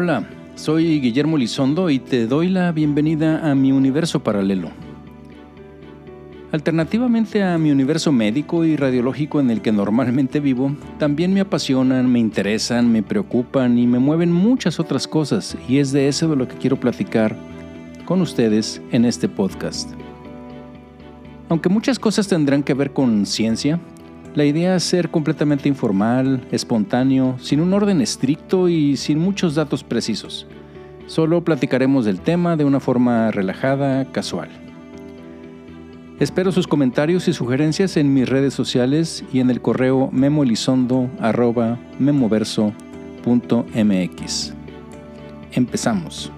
Hola, soy Guillermo Lizondo y te doy la bienvenida a mi universo paralelo. Alternativamente a mi universo médico y radiológico en el que normalmente vivo, también me apasionan, me interesan, me preocupan y me mueven muchas otras cosas y es de eso de lo que quiero platicar con ustedes en este podcast. Aunque muchas cosas tendrán que ver con ciencia, la idea es ser completamente informal, espontáneo, sin un orden estricto y sin muchos datos precisos. Solo platicaremos del tema de una forma relajada, casual. Espero sus comentarios y sugerencias en mis redes sociales y en el correo memolizondo.memoverso.mx. Empezamos.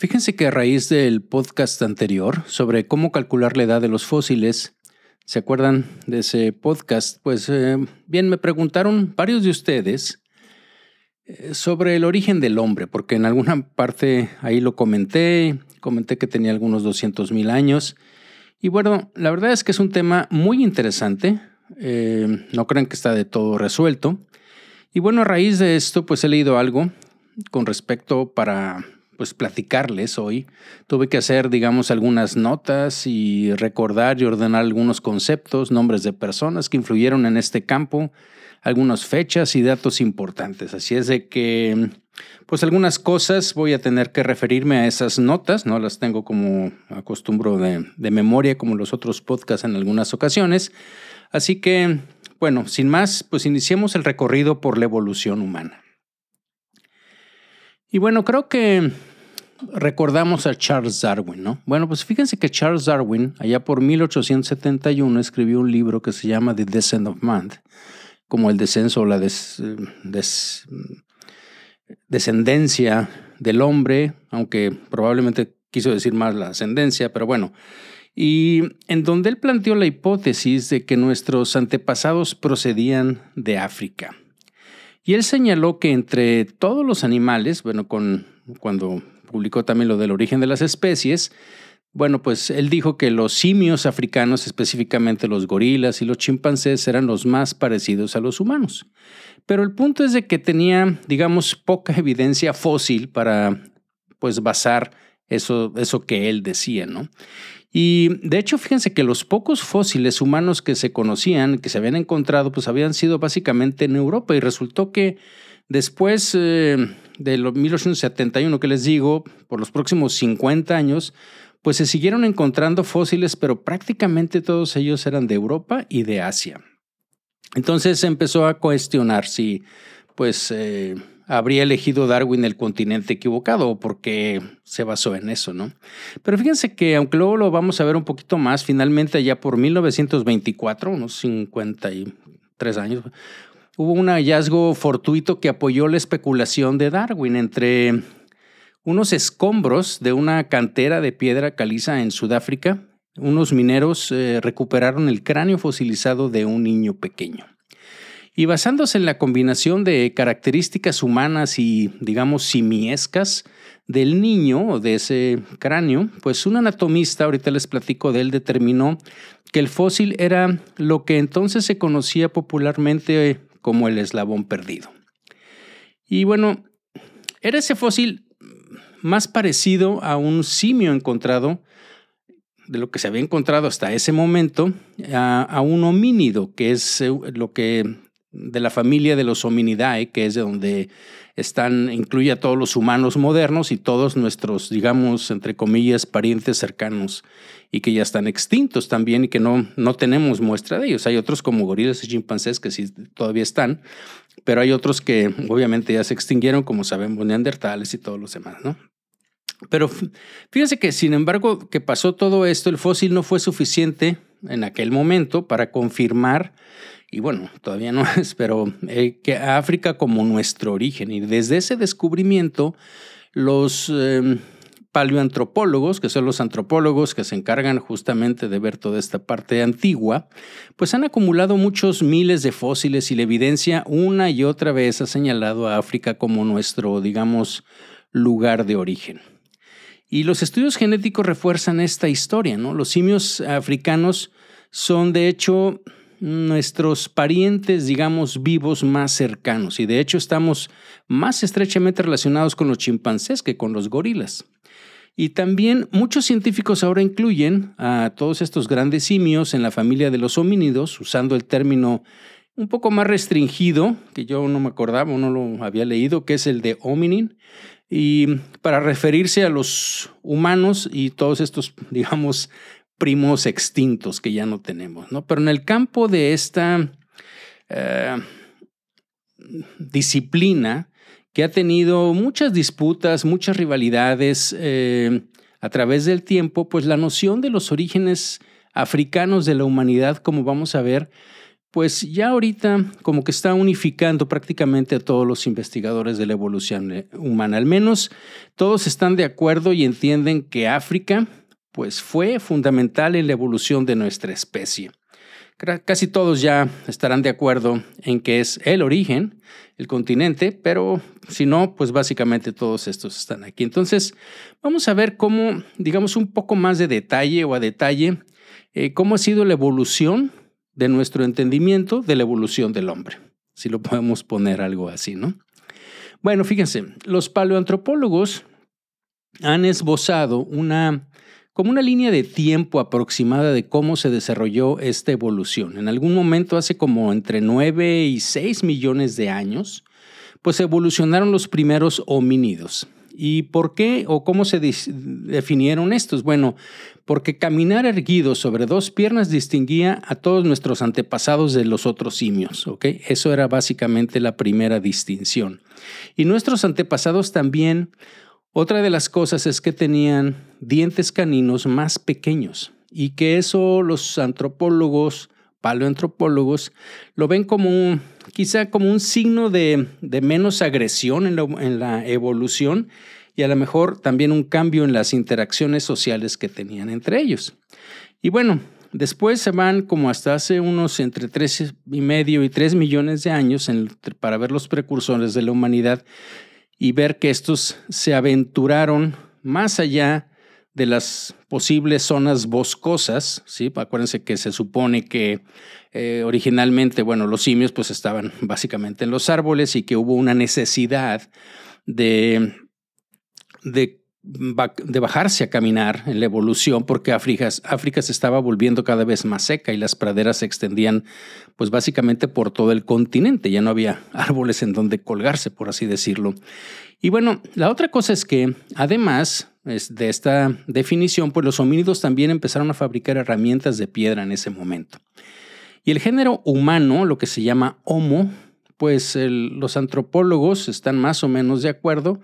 Fíjense que a raíz del podcast anterior sobre cómo calcular la edad de los fósiles, ¿se acuerdan de ese podcast? Pues eh, bien, me preguntaron varios de ustedes eh, sobre el origen del hombre, porque en alguna parte ahí lo comenté, comenté que tenía algunos 200 mil años. Y bueno, la verdad es que es un tema muy interesante, eh, no crean que está de todo resuelto. Y bueno, a raíz de esto, pues he leído algo con respecto para pues platicarles hoy. Tuve que hacer, digamos, algunas notas y recordar y ordenar algunos conceptos, nombres de personas que influyeron en este campo, algunas fechas y datos importantes. Así es de que, pues algunas cosas voy a tener que referirme a esas notas, no las tengo como acostumbro de, de memoria como los otros podcasts en algunas ocasiones. Así que, bueno, sin más, pues iniciemos el recorrido por la evolución humana. Y bueno, creo que recordamos a Charles Darwin, ¿no? Bueno, pues fíjense que Charles Darwin, allá por 1871, escribió un libro que se llama The Descent of Man, como el descenso o la descendencia del hombre, aunque probablemente quiso decir más la ascendencia, pero bueno. Y en donde él planteó la hipótesis de que nuestros antepasados procedían de África. Y él señaló que entre todos los animales, bueno, con, cuando publicó también lo del origen de las especies. Bueno, pues él dijo que los simios africanos, específicamente los gorilas y los chimpancés, eran los más parecidos a los humanos. Pero el punto es de que tenía, digamos, poca evidencia fósil para, pues, basar eso, eso que él decía, ¿no? Y de hecho, fíjense que los pocos fósiles humanos que se conocían, que se habían encontrado, pues habían sido básicamente en Europa y resultó que después, eh, de los 1871 que les digo, por los próximos 50 años, pues se siguieron encontrando fósiles, pero prácticamente todos ellos eran de Europa y de Asia. Entonces se empezó a cuestionar si, pues, eh, habría elegido Darwin el continente equivocado o porque se basó en eso, ¿no? Pero fíjense que, aunque luego lo vamos a ver un poquito más, finalmente ya por 1924, unos 53 años, hubo un hallazgo fortuito que apoyó la especulación de Darwin entre unos escombros de una cantera de piedra caliza en Sudáfrica. Unos mineros eh, recuperaron el cráneo fosilizado de un niño pequeño. Y basándose en la combinación de características humanas y, digamos, simiescas del niño o de ese cráneo, pues un anatomista, ahorita les platico de él, determinó que el fósil era lo que entonces se conocía popularmente como el eslabón perdido. Y bueno, era ese fósil más parecido a un simio encontrado, de lo que se había encontrado hasta ese momento, a, un homínido, que es eh, lo que de la familia de los hominidae, que es de donde están, incluye a todos los humanos modernos y todos nuestros, digamos, entre comillas, parientes cercanos y que ya están extintos también y que no, no tenemos muestra de ellos. Hay otros como gorilas y chimpancés que sí todavía están, pero hay otros que obviamente ya se extinguieron, como sabemos, neandertales y todos los demás, ¿no? Pero fíjense que, sin embargo, que pasó todo esto, el fósil no fue suficiente en aquel momento para confirmar, y bueno, todavía no es, pero eh, que África como nuestro origen. Y desde ese descubrimiento, los... Em, paleoantropólogos, que son los antropólogos que se encargan justamente de ver toda esta parte antigua, pues han acumulado muchos miles de fósiles y la evidencia una y otra vez ha señalado a África como nuestro, digamos, lugar de origen. Y los estudios genéticos refuerzan esta historia, ¿no? Los simios africanos son de hecho nuestros parientes, digamos, vivos más cercanos. Y de hecho estamos más estrechamente relacionados con los chimpancés que con los gorilas. Y también muchos científicos ahora incluyen a todos estos grandes simios en la familia de los homínidos, usando el término un poco más restringido, que yo no me acordaba no lo había leído, que es el de hominin, y para referirse a los humanos y todos estos, digamos, primos extintos que ya no tenemos, ¿no? Pero en el campo de esta eh, disciplina, que ha tenido muchas disputas, muchas rivalidades eh, a través del tiempo, pues la noción de los orígenes africanos de la humanidad, como vamos a ver, pues ya ahorita como que está unificando prácticamente a todos los investigadores de la evolución eh, humana. Al menos todos están de acuerdo y entienden que África pues fue fundamental en la evolución de nuestra especie. Casi todos ya estarán de acuerdo en que es el origen, el continente, pero si no, pues básicamente todos estos están aquí. Entonces, vamos a ver cómo, digamos, un poco más de detalle o a detalle, eh, cómo ha sido la evolución de nuestro entendimiento de la evolución del hombre, si lo podemos poner algo así, ¿no? Bueno, fíjense, los paleoantropólogos han esbozado una como una línea de tiempo aproximada de cómo se desarrolló esta evolución. En algún momento, hace como entre 9 y 6 millones de años, pues evolucionaron los primeros homínidos. ¿Y por qué o cómo se definieron estos? Bueno, porque caminar erguido sobre dos piernas distinguía a todos nuestros antepasados de los otros simios, ¿ok? Eso era básicamente la primera distinción. Y nuestros antepasados también otra de las cosas es que tenían dientes caninos más pequeños y que eso los antropólogos, paleoantropólogos, lo ven como quizá como un signo de, menos agresión en la, en la evolución y a lo mejor también un cambio en las interacciones sociales que tenían entre ellos. Y bueno, después se van como hasta hace unos entre tres y medio y tres millones de años para ver los precursores de la humanidad y ver que estos se aventuraron más allá de las posibles zonas boscosas, ¿sí? Acuérdense que se supone que eh, originalmente, bueno, los simios pues estaban básicamente en los árboles y que hubo una necesidad de, de de bajarse a caminar en la evolución porque África, África se estaba volviendo cada vez más seca y las praderas se extendían pues básicamente por todo el continente, ya no había árboles en donde colgarse, por así decirlo. Y bueno, la otra cosa es que además de esta definición, pues los homínidos también empezaron a fabricar herramientas de piedra en ese momento. Y el género humano, lo que se llama Homo, pues los antropólogos están más o menos de acuerdo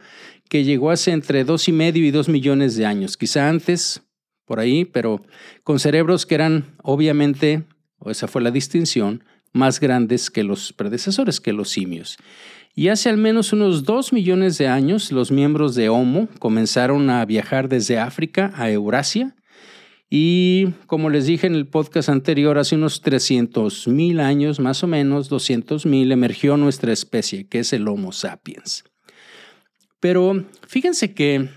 que llegó hace entre dos y medio y dos millones de años, quizá antes, por ahí, pero con cerebros que eran obviamente, o esa fue la distinción, más grandes que los predecesores, que los simios. Y hace al menos unos dos millones de años, los miembros de Homo comenzaron a viajar desde África a Eurasia. Y como les dije en el podcast anterior, hace unos 300 mil años, más o menos 200 mil, emergió nuestra especie, que es el Homo sapiens. Pero fíjense que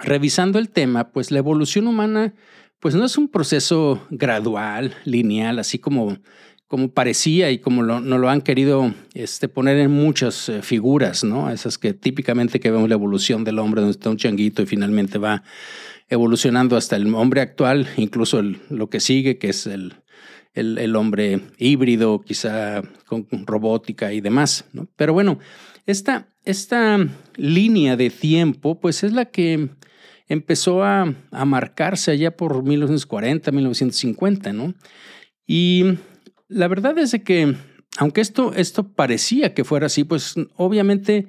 revisando el tema, pues la evolución humana pues no es un proceso gradual, lineal, así como, como parecía y como no lo han querido este, poner en muchas eh, figuras, ¿no? Esas que típicamente que vemos la evolución del hombre, donde está un changuito y finalmente va evolucionando hasta el hombre actual, incluso lo que sigue, que es el, el, hombre híbrido, quizá con robótica y demás, ¿no? Pero bueno, esta, esta línea de tiempo, pues es la que empezó a, marcarse allá por 1940, 1950, ¿no? Y la verdad es que, aunque esto, esto parecía que fuera así, pues obviamente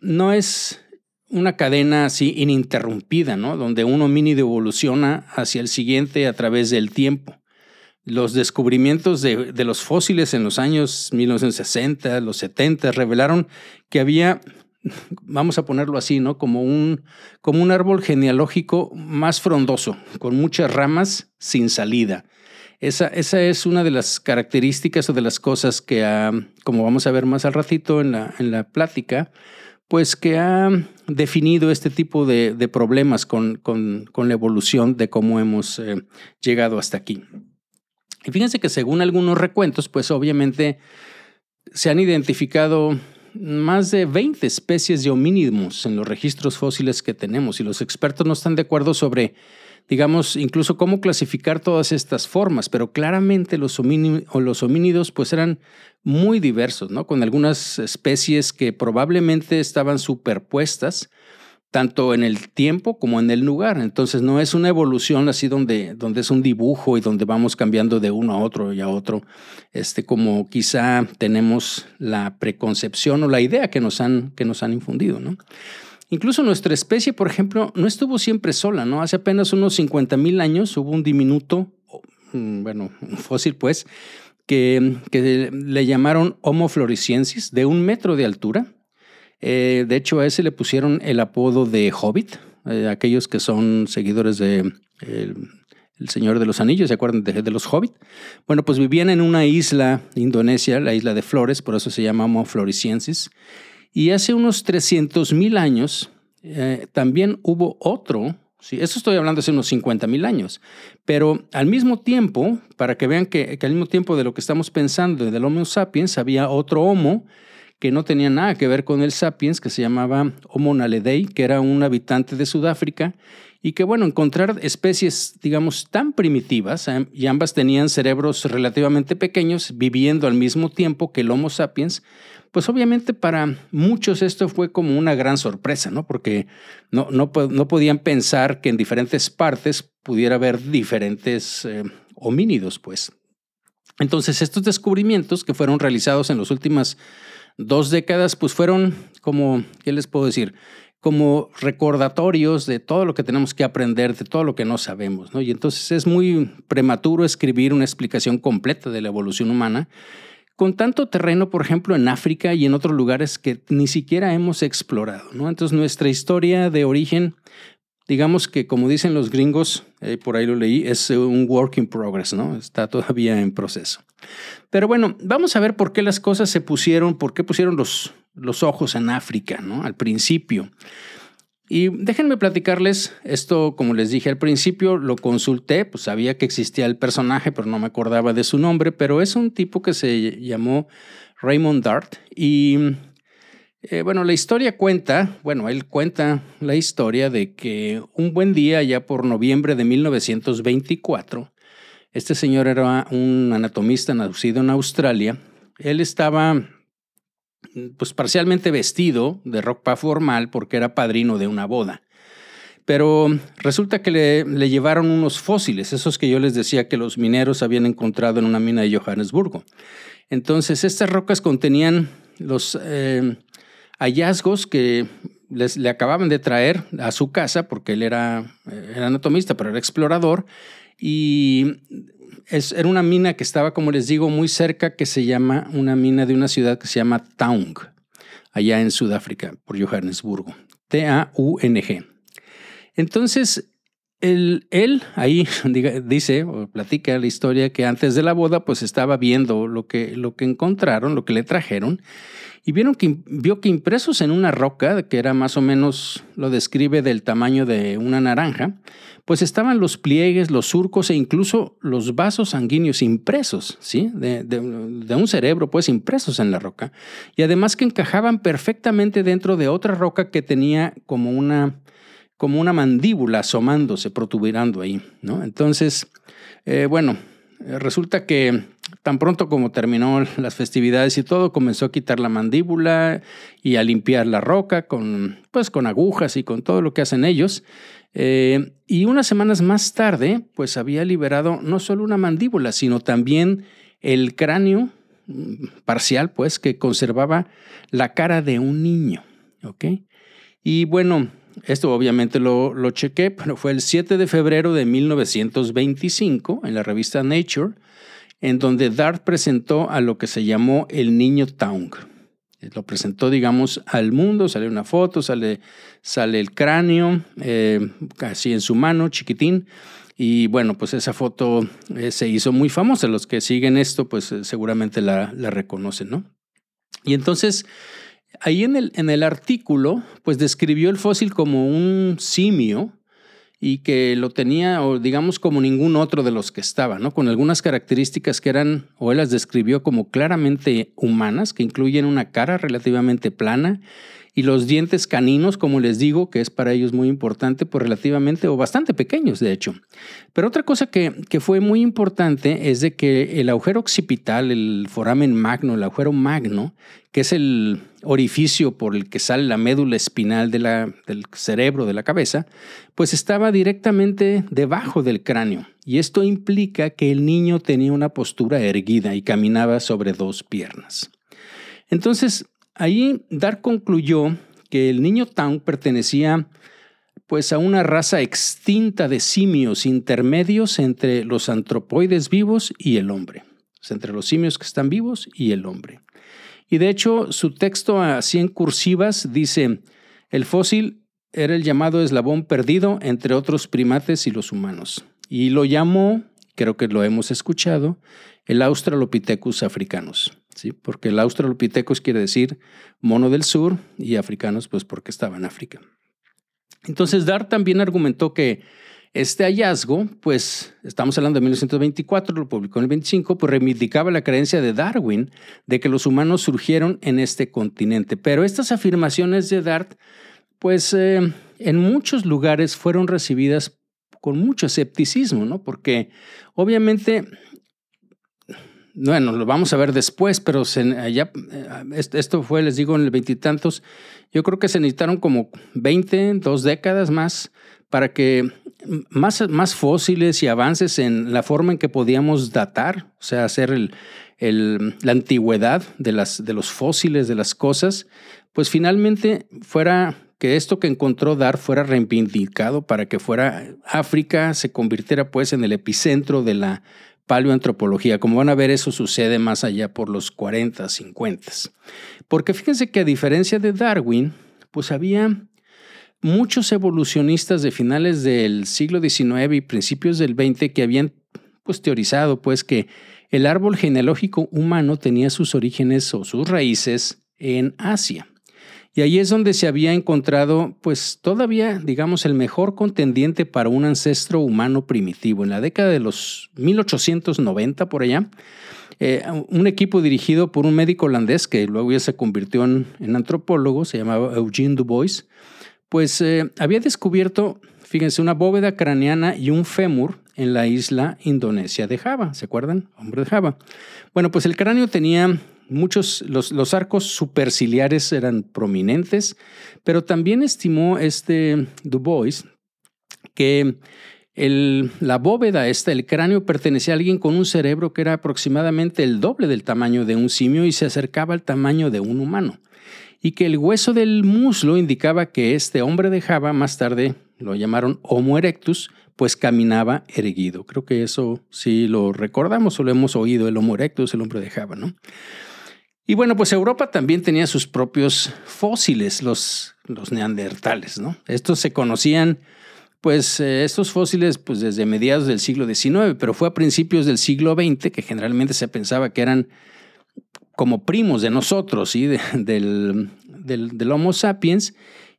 no es una cadena así ininterrumpida, ¿no? Donde un homínido evoluciona hacia el siguiente a través del tiempo los descubrimientos de, los fósiles en los años 1960, los 70, revelaron que había, vamos a ponerlo así, ¿no? Como un, como un árbol genealógico más frondoso, con muchas ramas sin salida. Esa, esa es una de las características o de las cosas que, como vamos a ver más al ratito en la, en la plática, pues que ha definido este tipo de, problemas con, con, la evolución de cómo hemos eh, llegado hasta aquí. Y fíjense que según algunos recuentos, pues obviamente se han identificado más de 20 especies de homínidos en los registros fósiles que tenemos y los expertos no están de acuerdo sobre, digamos, incluso cómo clasificar todas estas formas, pero claramente los, los homínidos pues eran muy diversos, ¿no? Con algunas especies que probablemente estaban superpuestas tanto en el tiempo como en el lugar. Entonces no es una evolución así donde, donde es un dibujo y donde vamos cambiando de uno a otro y a otro, este, como quizá tenemos la preconcepción o la idea que nos han, que nos han infundido. ¿no? Incluso nuestra especie, por ejemplo, no estuvo siempre sola. ¿no? Hace apenas unos 50 mil años hubo un diminuto, mm, bueno, un fósil pues, que, que le llamaron Homo floresiensis, de un metro de altura eh, de hecho, a ese le pusieron el apodo de Hobbit, eh, aquellos que son seguidores de el, Señor de los Anillos, ¿se acuerdan de, los Hobbit? Bueno, pues vivían en una isla Indonesia, la isla de Flores, por eso se llama Homo floresiensis. Y hace unos 300 mil años eh, también hubo otro, sí, eso estoy hablando hace unos 50 mil años, pero al mismo tiempo, para que vean que, que, al mismo tiempo de lo que estamos pensando del Homo sapiens, había otro Homo que no tenía nada que ver con el sapiens, que se llamaba Homo naledei, que era un habitante de Sudáfrica, y que, bueno, encontrar especies, digamos, tan primitivas, eh, y ambas tenían cerebros relativamente pequeños, viviendo al mismo tiempo que el Homo sapiens, pues obviamente para muchos esto fue como una gran sorpresa, ¿no? Porque no, no, no podían pensar que en diferentes partes pudiera haber diferentes eh, homínidos, pues. Entonces, estos descubrimientos que fueron realizados en las últimas dos décadas, pues fueron como, ¿qué les puedo decir? Como recordatorios de todo lo que tenemos que aprender, de todo lo que no sabemos, ¿no? Y entonces es muy prematuro escribir una explicación completa de la evolución humana con tanto terreno, por ejemplo, en África y en otros lugares que ni siquiera hemos explorado, ¿no? Entonces nuestra historia de origen digamos que como dicen los gringos, eh, por ahí lo leí, es un work in progress, ¿no? Está todavía en proceso. Pero bueno, vamos a ver por qué las cosas se pusieron, por qué pusieron los, los ojos en África, ¿no? Al principio. Y déjenme platicarles esto, como les dije al principio, lo consulté, pues sabía que existía el personaje, pero no me acordaba de su nombre, pero es un tipo que se llamó Raymond Dart y eh, bueno, la historia cuenta, bueno, él cuenta la historia de que un buen día, ya por noviembre de 1924, este señor era un anatomista nacido en Australia. Él estaba pues parcialmente vestido de ropa formal porque era padrino de una boda. Pero resulta que le, llevaron unos fósiles, esos que yo les decía que los mineros habían encontrado en una mina de Johannesburgo. Entonces, estas rocas contenían los, eh, hallazgos que les, le acababan de traer a su casa, porque él era, era anatomista, pero era explorador, y es, era una mina que estaba, como les digo, muy cerca, que se llama, una mina de una ciudad que se llama Taung, allá en Sudáfrica, por Johannesburgo, T-A-U-N-G. Entonces, él, él, ahí dice o platica la historia que antes de la boda pues estaba viendo lo que, lo que encontraron, lo que le trajeron y vieron que, vio que impresos en una roca, que era más o menos, lo describe del tamaño de una naranja, pues estaban los pliegues, los surcos e incluso los vasos sanguíneos impresos, ¿sí? De, de, un cerebro, pues impresos en la roca. Y además que encajaban perfectamente dentro de otra roca que tenía como una, como una mandíbula asomándose, protuberando ahí, ¿no? Entonces, eh, bueno, resulta que tan pronto como terminó las festividades y todo, comenzó a quitar la mandíbula y a limpiar la roca con, pues, con agujas y con todo lo que hacen ellos. Eh, y unas semanas más tarde, pues había liberado no solo una mandíbula, sino también el cráneo mm, parcial, pues, que conservaba la cara de un niño. ¿Ok? Y bueno, esto obviamente lo, lo chequé, pero fue el 7 de febrero de 1925 en la revista Nature en donde Dart presentó a lo que se llamó el niño Taung. Lo presentó, digamos, al mundo, sale una foto, sale, el cráneo, eh, casi en su mano, chiquitín. Y bueno, pues esa foto eh, se hizo muy famosa. Los que siguen esto, pues eh, seguramente la, reconocen, ¿no? Y entonces, ahí en el artículo, pues describió el fósil como un simio y que lo tenía, o digamos, como ningún otro de los que estaba, ¿no? Con algunas características que eran, o él las describió como claramente humanas, que incluyen una cara relativamente plana y los dientes caninos, como les digo, que es para ellos muy importante, pues relativamente o bastante pequeños, de hecho. Pero otra cosa que, que fue muy importante es de que el agujero occipital, el foramen magno, el agujero magno, que es el orificio por el que sale la médula espinal del cerebro, de la cabeza, pues estaba directamente debajo del cráneo. Y esto implica que el niño tenía una postura erguida y caminaba sobre dos piernas. Entonces, Ahí Dark concluyó que el niño Town pertenecía pues a una raza extinta de simios intermedios entre los antropoides vivos y el hombre, entre los simios que están vivos y el hombre. Y de hecho, su texto así en cursivas dice, el fósil era el llamado eslabón perdido entre otros primates y los humanos. Y lo llamó, creo que lo hemos escuchado, el Australopithecus africanus. ¿Sí? porque el Australopithecus quiere decir mono del sur y africanos pues porque estaba en África. Entonces Dart también argumentó que este hallazgo, pues estamos hablando de 1924, lo publicó en el 25, pues reivindicaba la creencia de Darwin de que los humanos surgieron en este continente. Pero estas afirmaciones de Dart, pues eh, en muchos lugares fueron recibidas con mucho escepticismo, ¿no? Porque obviamente bueno, lo vamos a ver después, pero eh, esto fue, les digo, en el veintitantos. Yo creo que se necesitaron como 20, dos décadas más para que más, más fósiles y avances en la forma en que podíamos datar, o sea, hacer la antigüedad de, las, de los fósiles de las cosas, pues finalmente fuera que esto que encontró Dar fuera reivindicado para que fuera África, se convirtiera pues en el epicentro de la paleoantropología. Como van a ver, eso sucede más allá por los 40, 50. Porque fíjense que a diferencia de Darwin, pues había muchos evolucionistas de finales del siglo XIX y principios del XX que habían pues teorizado pues que el árbol genealógico humano tenía sus orígenes o sus raíces en Asia. Y ahí es donde se había encontrado, pues todavía, digamos, el mejor contendiente para un ancestro humano primitivo. En la década de los 1890, por allá, eh, un equipo dirigido por un médico holandés que luego ya se convirtió en, antropólogo, se llamaba Eugene Dubois, pues eh, había descubierto, fíjense, una bóveda craneana y un fémur en la isla indonesia de Java. ¿Se acuerdan? Hombre de Java. Bueno, pues el cráneo tenía muchos, los, los, arcos superciliares eran prominentes, pero también estimó este Dubois que el, la bóveda esta, el cráneo, pertenecía a alguien con un cerebro que era aproximadamente el doble del tamaño de un simio y se acercaba al tamaño de un humano. Y que el hueso del muslo indicaba que este hombre de Java, más tarde lo llamaron Homo erectus, pues caminaba erguido. Creo que eso sí lo recordamos o lo hemos oído, el Homo erectus, el hombre de Java, ¿no? Y bueno, pues Europa también tenía sus propios fósiles, los, los neandertales, ¿no? Estos se conocían, pues eh, estos fósiles, pues desde mediados del siglo XIX, pero fue a principios del siglo XX que generalmente se pensaba que eran como primos de nosotros, ¿sí? del, del, del Homo sapiens,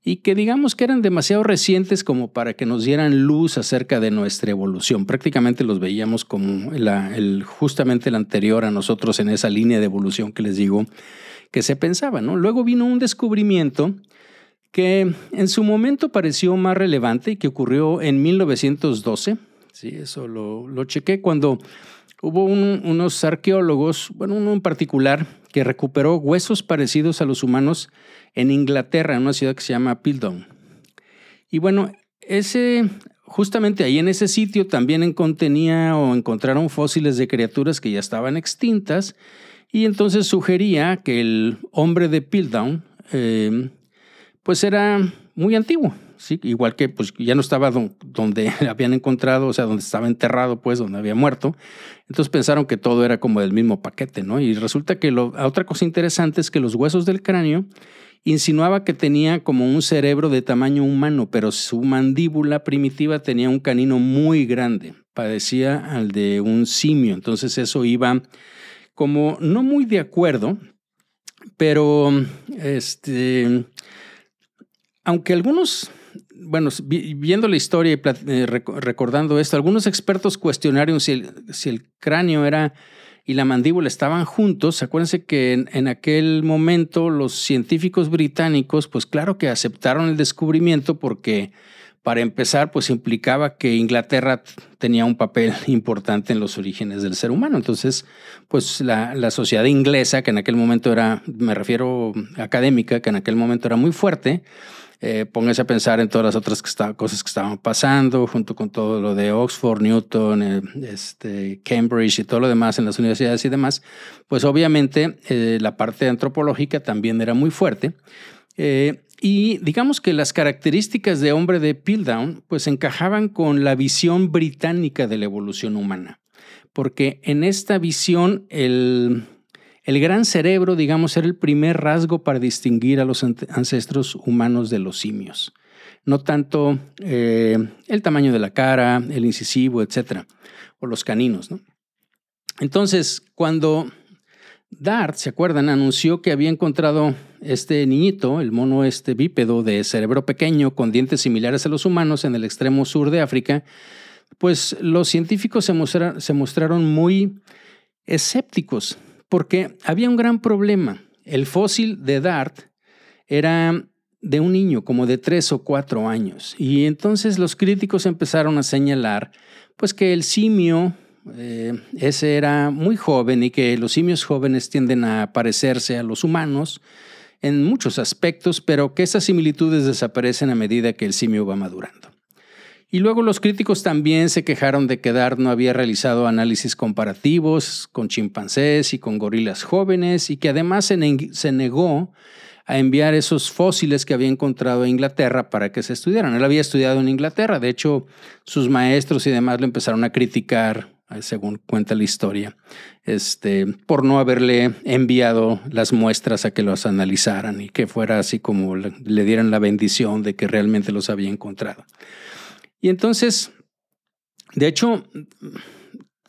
y que digamos que eran demasiado recientes como para que nos dieran luz acerca de nuestra evolución. Prácticamente los veíamos como el, justamente el anterior a nosotros en esa línea de evolución que les digo que se pensaba. ¿no? Luego vino un descubrimiento que en su momento pareció más relevante y que ocurrió en 1912. Sí, eso lo, lo chequé cuando hubo unos arqueólogos, bueno, uno en particular, que recuperó huesos parecidos a los humanos en Inglaterra, en una ciudad que se llama Pildown. Y bueno, ese, justamente ahí en ese sitio también contenía o encontraron fósiles de criaturas que ya estaban extintas y entonces sugería que el hombre de Pildown eh, pues era muy antiguo, igual que pues ya no estaba donde habían encontrado, o sea, donde estaba enterrado, pues donde había muerto. Entonces pensaron que todo era como del mismo paquete, ¿no? Y resulta que lo, otra cosa interesante es que los huesos del cráneo insinuaba que tenía como un cerebro de tamaño humano, pero su mandíbula primitiva tenía un canino muy grande, parecía al de un simio. Entonces eso iba como no muy de acuerdo, pero este, aunque algunos bueno, viendo la historia y eh, recordando esto, algunos expertos cuestionaron si el, si el, cráneo era y la mandíbula estaban juntos. Acuérdense que en, en, aquel momento los científicos británicos, pues claro que aceptaron el descubrimiento porque para empezar, pues implicaba que Inglaterra tenía un papel importante en los orígenes del ser humano. Entonces, pues la, la, sociedad inglesa, que en aquel momento era, me refiero académica, que en aquel momento era muy fuerte, eh, póngase a pensar en todas las otras cosas que estaban pasando, junto con todo lo de Oxford, Newton, eh, este, Cambridge y todo lo demás en las universidades y demás, pues obviamente eh, la parte antropológica también era muy fuerte. Y digamos que las características de hombre de Piltdown pues encajaban con la visión británica de la evolución humana, porque en esta visión el, el gran cerebro, digamos, era el primer rasgo para distinguir a los ancestros humanos de los simios. No tanto eh, el tamaño de la cara, el incisivo, etcétera, o los caninos. ¿no? Entonces, cuando Dart, ¿se acuerdan? Anunció que había encontrado este niñito, el mono este bípedo de cerebro pequeño con dientes similares a los humanos en el extremo sur de África. Pues los científicos se mostraron muy escépticos porque había un gran problema. El fósil de Dart era de un niño como de tres o cuatro años y entonces los críticos empezaron a señalar pues que el simio eh, ese era muy joven y que los simios jóvenes tienden a parecerse a los humanos en muchos aspectos, pero que esas similitudes desaparecen a medida que el simio va madurando. Y luego los críticos también se quejaron de que Dart no había realizado análisis comparativos con chimpancés y con gorilas jóvenes y que además se negó a enviar esos fósiles que había encontrado en Inglaterra para que se estudiaran. Él había estudiado en Inglaterra, de hecho sus maestros y demás lo empezaron a criticar según cuenta la historia, este, por no haberle enviado las muestras a que los analizaran y que fuera así como le dieran la bendición de que realmente los había encontrado. Y entonces, de hecho,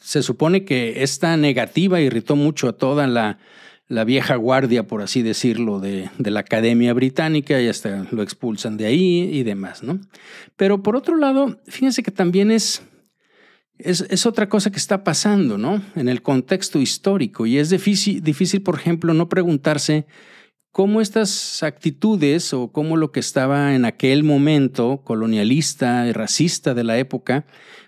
se supone que esta negativa irritó mucho a toda la, la vieja guardia, por así decirlo, de, de, la Academia Británica y hasta lo expulsan de ahí y demás, ¿no? Pero por otro lado, fíjense que también es es, otra cosa que está pasando, ¿no? En el contexto histórico. Y es difícil, difícil, por ejemplo, no preguntarse cómo estas actitudes o cómo lo que estaba en aquel momento colonialista y racista de la época,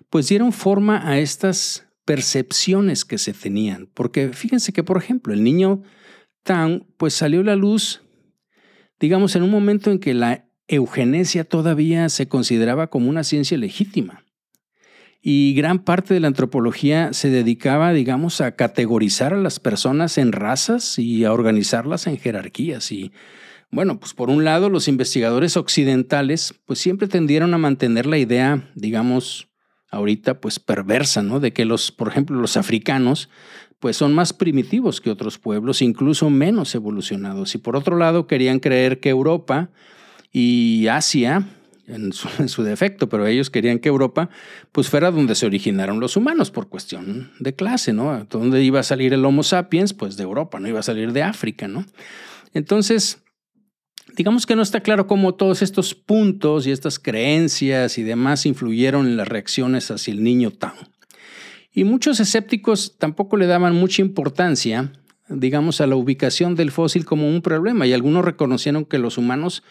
pues dieron forma a estas percepciones que se tenían. Porque fíjense que, por ejemplo, el niño Tan, pues salió a la luz, digamos, en un momento en que la eugenesia todavía se consideraba como una ciencia legítima y gran parte de la antropología se dedicaba, digamos, a categorizar a las personas en razas y a organizarlas en jerarquías. Y bueno, pues por un lado, los investigadores occidentales, pues siempre tendieron a mantener la idea, digamos, ahorita, pues perversa, ¿no? De que los, por ejemplo, los africanos, pues son más primitivos que otros pueblos, incluso menos evolucionados. Y por otro lado, querían creer que Europa y Asia, en su, defecto, pero ellos querían que Europa pues fuera donde se originaron los humanos por cuestión de clase, ¿no? ¿Dónde iba a salir el Homo sapiens? Pues de Europa, no iba a salir de África, ¿no? Entonces, digamos que no está claro cómo todos estos puntos y estas creencias y demás influyeron en las reacciones hacia el niño Tao. Y muchos escépticos tampoco le daban mucha importancia digamos, a la ubicación del fósil como un problema y algunos reconocieron que los humanos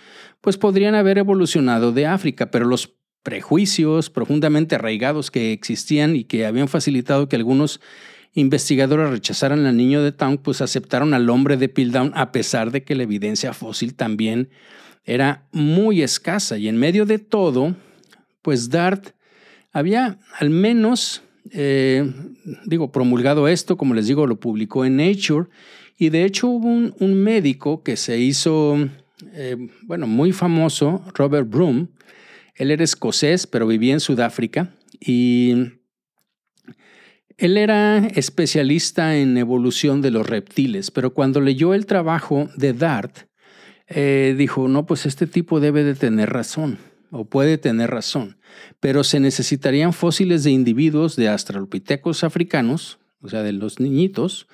pues podrían haber evolucionado de África, pero los prejuicios profundamente arraigados que existían y que habían facilitado que algunos investigadores rechazaran al niño de Town, pues aceptaron al hombre de Piltdown a pesar de que la evidencia fósil también era muy escasa. Y en medio de todo, pues Dart había al menos eh, digo, promulgado esto, como les digo, lo publicó en Nature, y de hecho hubo un, médico que se hizo, eh, bueno, muy famoso, Robert Broom, él era escocés, pero vivía en Sudáfrica, y él era especialista en evolución de los reptiles, pero cuando leyó el trabajo de Dart, eh, dijo, no, pues este tipo debe de tener razón o puede tener razón, pero se necesitarían fósiles de individuos de astralopitecos africanos, o sea, de los niñitos,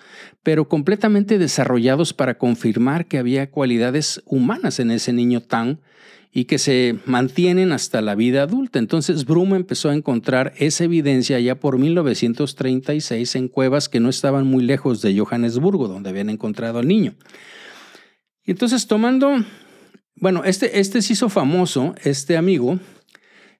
pero completamente desarrollados para confirmar que había cualidades humanas en ese niño tan y que se mantienen hasta la vida adulta. Entonces Brum empezó a encontrar esa evidencia ya por 1936 en cuevas que no estaban muy lejos de Johannesburgo, donde habían encontrado al niño. Y entonces tomando, bueno, este, este se hizo famoso, este amigo,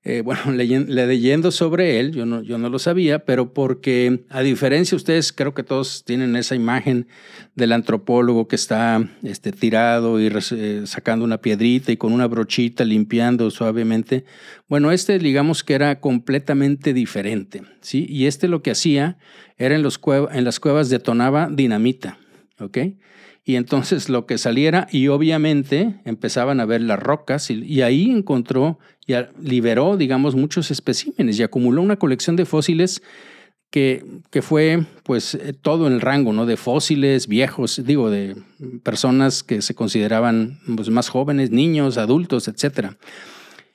eh, bueno, leyendo, sobre él, yo no, yo no lo sabía, pero porque a diferencia, ustedes creo que todos tienen esa imagen del antropólogo que está este, tirado y eh, sacando una piedrita y con una brochita limpiando suavemente. Bueno, este digamos que era completamente diferente, ¿sí? Y este lo que hacía era en, los en las cuevas detonaba dinamita, ¿ok? Y entonces lo que saliera y obviamente empezaban a ver las rocas y, ahí encontró y liberó, digamos, muchos especímenes y acumuló una colección de fósiles que, que fue pues eh, todo el rango, ¿no? De fósiles viejos, digo, de personas que se consideraban pues, más jóvenes, niños, adultos, etc.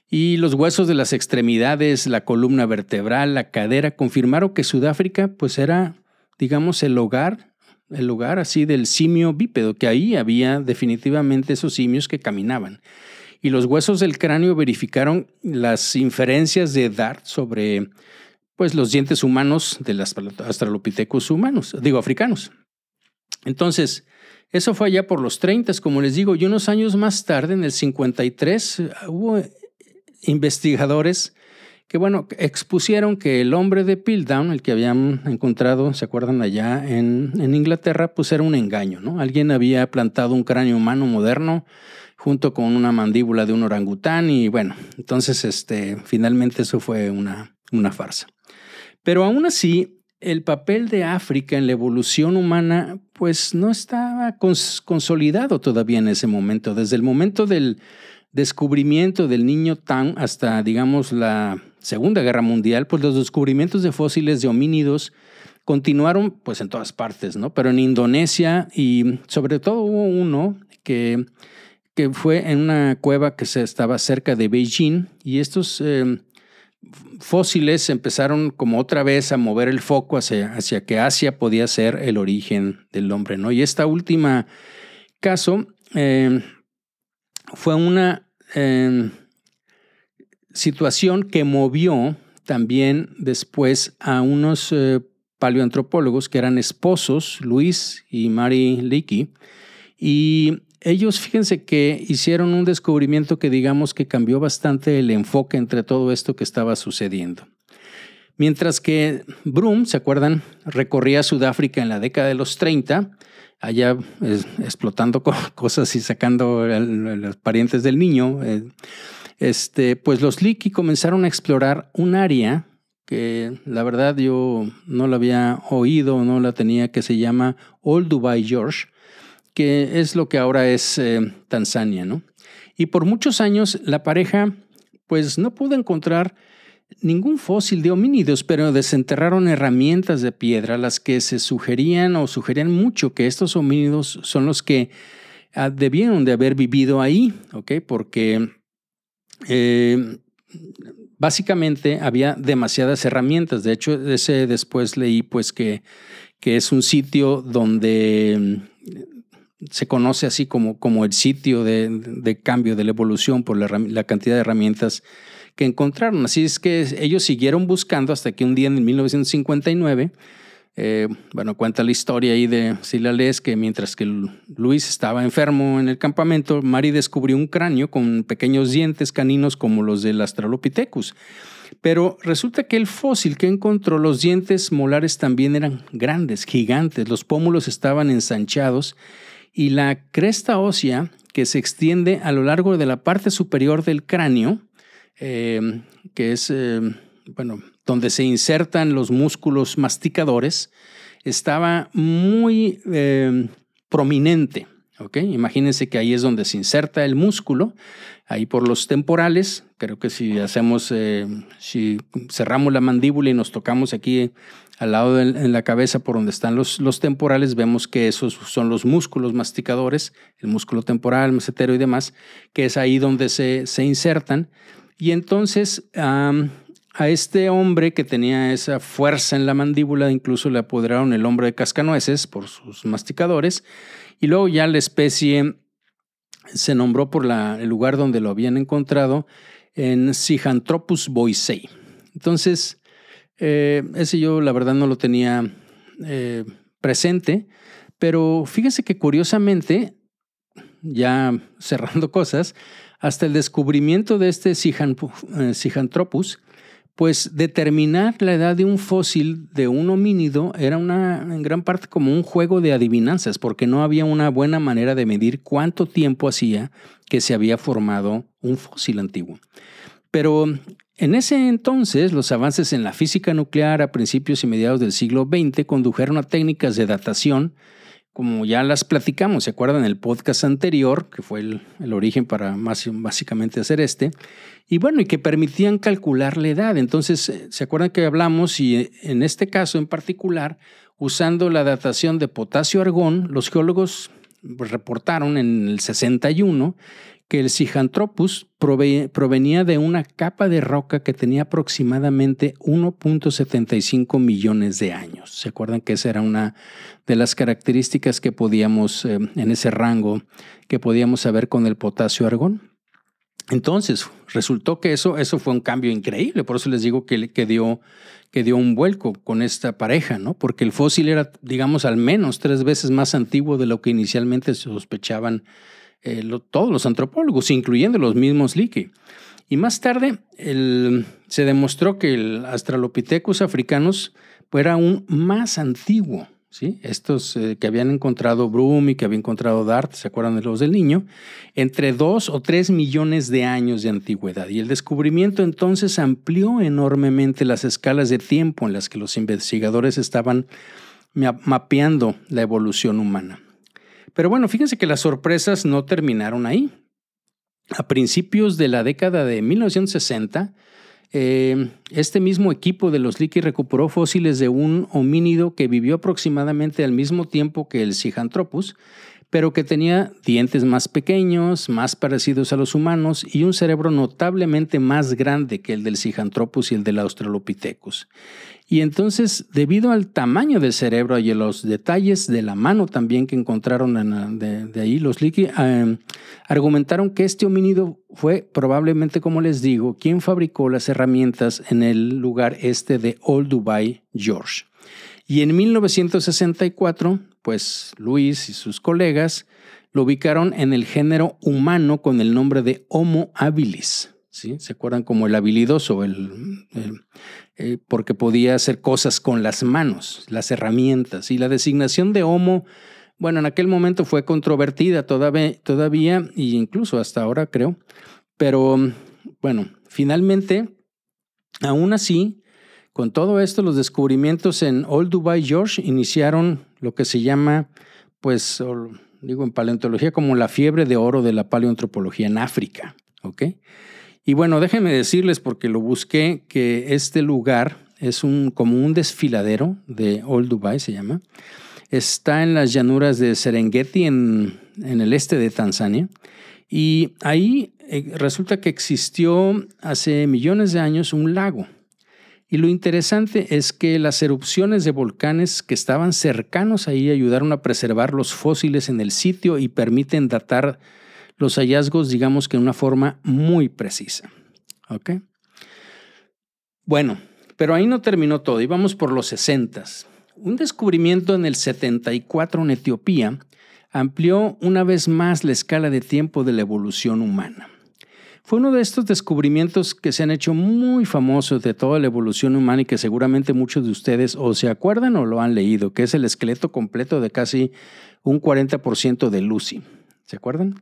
Y los huesos de las extremidades, la columna vertebral, la cadera, confirmaron que Sudáfrica pues era, digamos, el hogar el lugar así del simio bípedo, que ahí había definitivamente esos simios que caminaban. Y los huesos del cráneo verificaron las inferencias de Dart sobre pues, los dientes humanos de los australopithecus humanos, digo, africanos. Entonces, eso fue allá por los 30, como les digo, y unos años más tarde, en el 53, hubo investigadores que bueno, expusieron que el hombre de Piltdown, el que habían encontrado, ¿se acuerdan allá en, en, Inglaterra? Pues era un engaño, ¿no? Alguien había plantado un cráneo humano moderno junto con una mandíbula de un orangután y bueno, entonces este, finalmente eso fue una, una farsa. Pero aún así, el papel de África en la evolución humana pues no estaba consolidado todavía en ese momento. Desde el momento del descubrimiento del niño Tan hasta, digamos, la Segunda Guerra Mundial, pues los descubrimientos de fósiles de homínidos continuaron pues en todas partes, ¿no? Pero en Indonesia y sobre todo hubo uno que, que fue en una cueva que se estaba cerca de Beijing y estos em, fósiles empezaron como otra vez a mover el foco hacia, hacia que Asia podía ser el origen del hombre, ¿no? Y esta última caso em, fue una em, situación que movió también después a unos eh, paleoantropólogos que eran esposos, Luis y Mary Leakey, y ellos fíjense que hicieron un descubrimiento que digamos que cambió bastante el enfoque entre todo esto que estaba sucediendo. Mientras que Broom, ¿se acuerdan? Recorría Sudáfrica en la década de los 30, allá explotando cosas y sacando a los parientes del niño. Eh, este, pues los Leakey comenzaron a explorar un área que la verdad yo no la había oído, no la tenía, que se llama Old Dubai George, que es lo que ahora es eh, Tanzania, ¿no? Y por muchos años la pareja pues no pudo encontrar ningún fósil de homínidos, pero desenterraron herramientas de piedra, las que se sugerían o sugerían mucho que estos homínidos son los que ah, debieron de haber vivido ahí, ¿ok? Porque eh, básicamente había demasiadas herramientas. De hecho, ese después leí pues que, que es un sitio donde mm, se conoce así como, como el sitio de, cambio de la evolución por la, cantidad de herramientas que encontraron. Así es que ellos siguieron buscando hasta que un día en 1959 eh, bueno, cuenta la historia ahí de si que mientras que Luis estaba enfermo en el campamento, Mari descubrió un cráneo con pequeños dientes caninos como los del Australopithecus. Pero resulta que el fósil que encontró, los dientes molares también eran grandes, gigantes, los pómulos estaban ensanchados y la cresta ósea que se extiende a lo largo de la parte superior del cráneo, eh, que es, eh, bueno, donde se insertan los músculos masticadores, estaba muy eh, prominente. Imagínense que ahí es donde se inserta el músculo, ahí por los temporales. Creo que si hacemos, eh, si cerramos la mandíbula y nos tocamos aquí al lado de en la cabeza por donde están los, los temporales, vemos que esos son los músculos masticadores, el músculo temporal, macetero y demás, que es ahí donde se, se insertan. Y entonces a este hombre que tenía esa fuerza en la mandíbula, incluso le apoderaron el hombre de cascanueces por sus masticadores, y luego ya la especie se nombró por el lugar donde lo habían encontrado en Sijanthropus boisei. Entonces, eh, ese yo la verdad no lo tenía eh, presente, pero fíjense que curiosamente, ya cerrando cosas, hasta el descubrimiento de este Sijanthropus, pues determinar la edad de un fósil de un homínido era una, en gran parte como un juego de adivinanzas, porque no había una buena manera de medir cuánto tiempo hacía que se había formado un fósil antiguo. Pero en ese entonces, los avances en la física nuclear a principios y mediados del siglo XX condujeron a técnicas de datación como ya las platicamos, ¿se acuerdan el podcast anterior, que fue el, origen para más, básicamente hacer este? Y bueno, y que permitían calcular la edad. Entonces, eh, ¿se acuerdan que hablamos? Y eh, en este caso en particular, usando la datación de potasio-argón, los geólogos reportaron en el 61 que el Sijanthropus provenía de una capa de roca que tenía aproximadamente 1.75 millones de años. ¿Se acuerdan que esa era una de las características que podíamos, eh, en ese rango, que podíamos saber con el potasio argón? Entonces, resultó que eso, eso fue un cambio increíble, por eso les digo que, que, dio, que dio un vuelco con esta pareja, ¿no? Porque el fósil era, digamos, al menos tres veces más antiguo de lo que inicialmente sospechaban eh, todos los antropólogos, incluyendo los mismos Leakey. Y más tarde se demostró que el Australopithecus africanos era aún más antiguo. ¿sí? Estos eh, que habían encontrado Broom y que había encontrado Dart, ¿se acuerdan de los del niño? Entre dos o tres millones de años de antigüedad. Y el descubrimiento entonces amplió enormemente las escalas de tiempo en las que los investigadores estaban mapeando la evolución humana. Pero bueno, fíjense que las sorpresas no terminaron ahí. A principios de la década de 1960, eh, este mismo equipo de los Leakey recuperó fósiles de un homínido que vivió aproximadamente al mismo tiempo que el Sijanthropus, pero que tenía dientes más pequeños, más parecidos a los humanos y un cerebro notablemente más grande que el del Sijanthropus y el del Australopithecus. Y entonces, debido al tamaño del cerebro y a los detalles de la mano también que encontraron de, ahí, los Leakey em, argumentaron que este homínido fue probablemente, como les digo, quien fabricó las herramientas en el lugar este de Old Dubai, George. Y en 1964, pues Luis y sus colegas lo ubicaron en el género humano con el nombre de Homo habilis. ¿sí? ¿Se acuerdan como el habilidoso? El, eh, porque podía hacer cosas con las manos, las herramientas. Y la designación de Homo, bueno, en aquel momento fue controvertida todavía, e incluso hasta ahora creo. Pero bueno, finalmente, aún así, con todo esto, los descubrimientos en Old Dubai George iniciaron lo que se llama, pues, digo en paleontología, como la fiebre de oro de la paleoantropología en África. ¿ok?, y bueno, déjenme decirles, porque lo busqué, que este lugar es un, como un desfiladero de Old Dubai, se llama. Está en las llanuras de Serengeti, en, en el este de Tanzania. Y ahí eh, resulta que existió hace millones de años un lago. Y lo interesante es que las erupciones de volcanes que estaban cercanos ahí ayudaron a preservar los fósiles en el sitio y permiten datar los hallazgos, digamos que de una forma muy precisa. ¿Ok? Bueno, pero ahí no terminó todo, íbamos por los 60. Un descubrimiento en el 74 en Etiopía amplió una vez más la escala de tiempo de la evolución humana. Fue uno de estos descubrimientos que se han hecho muy famosos de toda la evolución humana y que seguramente muchos de ustedes o se acuerdan o lo han leído, que es el esqueleto completo de casi un 40% de Lucy. ¿Se acuerdan?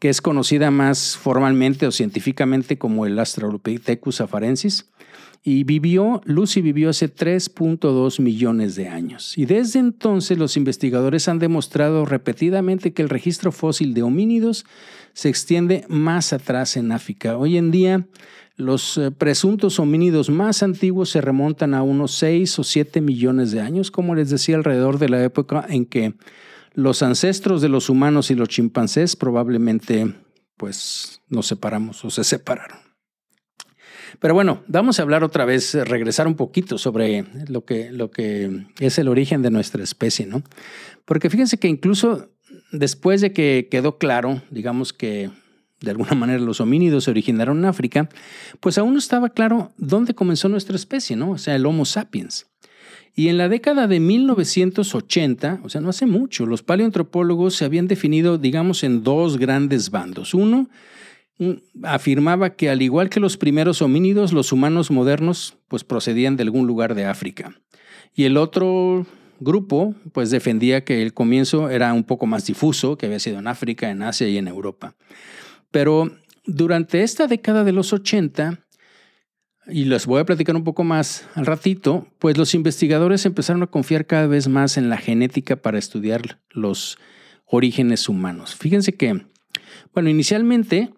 Que es conocida más formalmente o científicamente como el Australopithecus afarensis. Y vivió, Lucy vivió hace 3.2 millones de años. Y desde entonces los investigadores han demostrado repetidamente que el registro fósil de homínidos se extiende más atrás en África. Hoy en día, los eh, presuntos homínidos más antiguos se remontan a unos 6 o 7 millones de años, como les decía, alrededor de la época en que los ancestros de los humanos y los chimpancés probablemente pues nos separamos o se separaron. Pero bueno, vamos a hablar otra vez, regresar un poquito sobre lo que, lo que es el origen de nuestra especie, ¿no? Porque fíjense que incluso después de que quedó claro, digamos que de alguna manera los homínidos se originaron en África, pues aún no estaba claro dónde comenzó nuestra especie, ¿no? O sea, el Homo sapiens. Y en la década de 1980, o sea, no hace mucho, los paleoantropólogos se habían definido, digamos, en dos grandes bandos. Uno afirmaba que al igual que los primeros homínidos, los humanos modernos pues procedían de algún lugar de África. Y el otro grupo pues defendía que el comienzo era un poco más difuso, que había sido en África, en Asia y en Europa. Pero durante esta década de los 80, y les voy a platicar un poco más al ratito, pues los investigadores empezaron a confiar cada vez más en la genética para estudiar los orígenes humanos. Fíjense que, bueno, inicialmente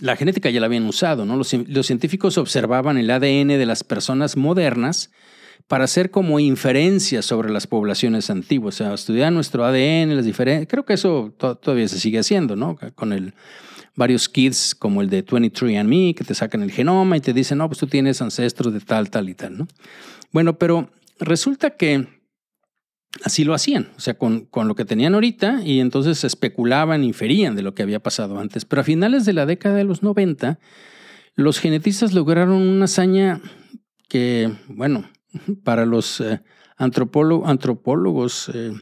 la genética ya la habían usado, ¿no? Los, los, científicos observaban el ADN de las personas modernas para hacer como inferencias sobre las poblaciones antiguas, o sea, estudiar nuestro ADN, las diferencias. Creo que eso todavía se sigue haciendo, ¿no? Con el, varios kits como el de 23andMe que te sacan el genoma y te dicen, no, pues tú tienes ancestros de tal, tal y tal, ¿no? Bueno, pero resulta que así lo hacían, o sea, con, con, lo que tenían ahorita y entonces especulaban, inferían de lo que había pasado antes. Pero a finales de la década de los 90, los genetistas lograron una hazaña que, bueno, para los eh, antropólogos eh,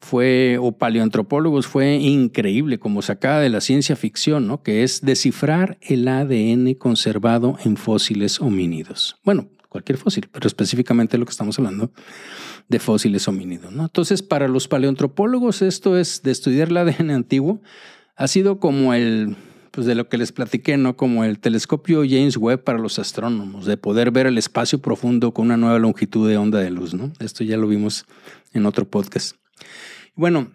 fue, o paleoantropólogos fue increíble, como sacada de la ciencia ficción, ¿no? que es descifrar el ADN conservado en fósiles homínidos. Bueno, cualquier fósil, pero específicamente lo que estamos hablando de fósiles homínidos. ¿no? Entonces, para los paleoantropólogos esto es de estudiar el ADN antiguo, ha sido como el pues de lo que les platiqué, ¿no? Como el telescopio James Webb para los astrónomos, de poder ver el espacio profundo con una nueva longitud de onda de luz, ¿no? Esto ya lo vimos en otro podcast. Bueno,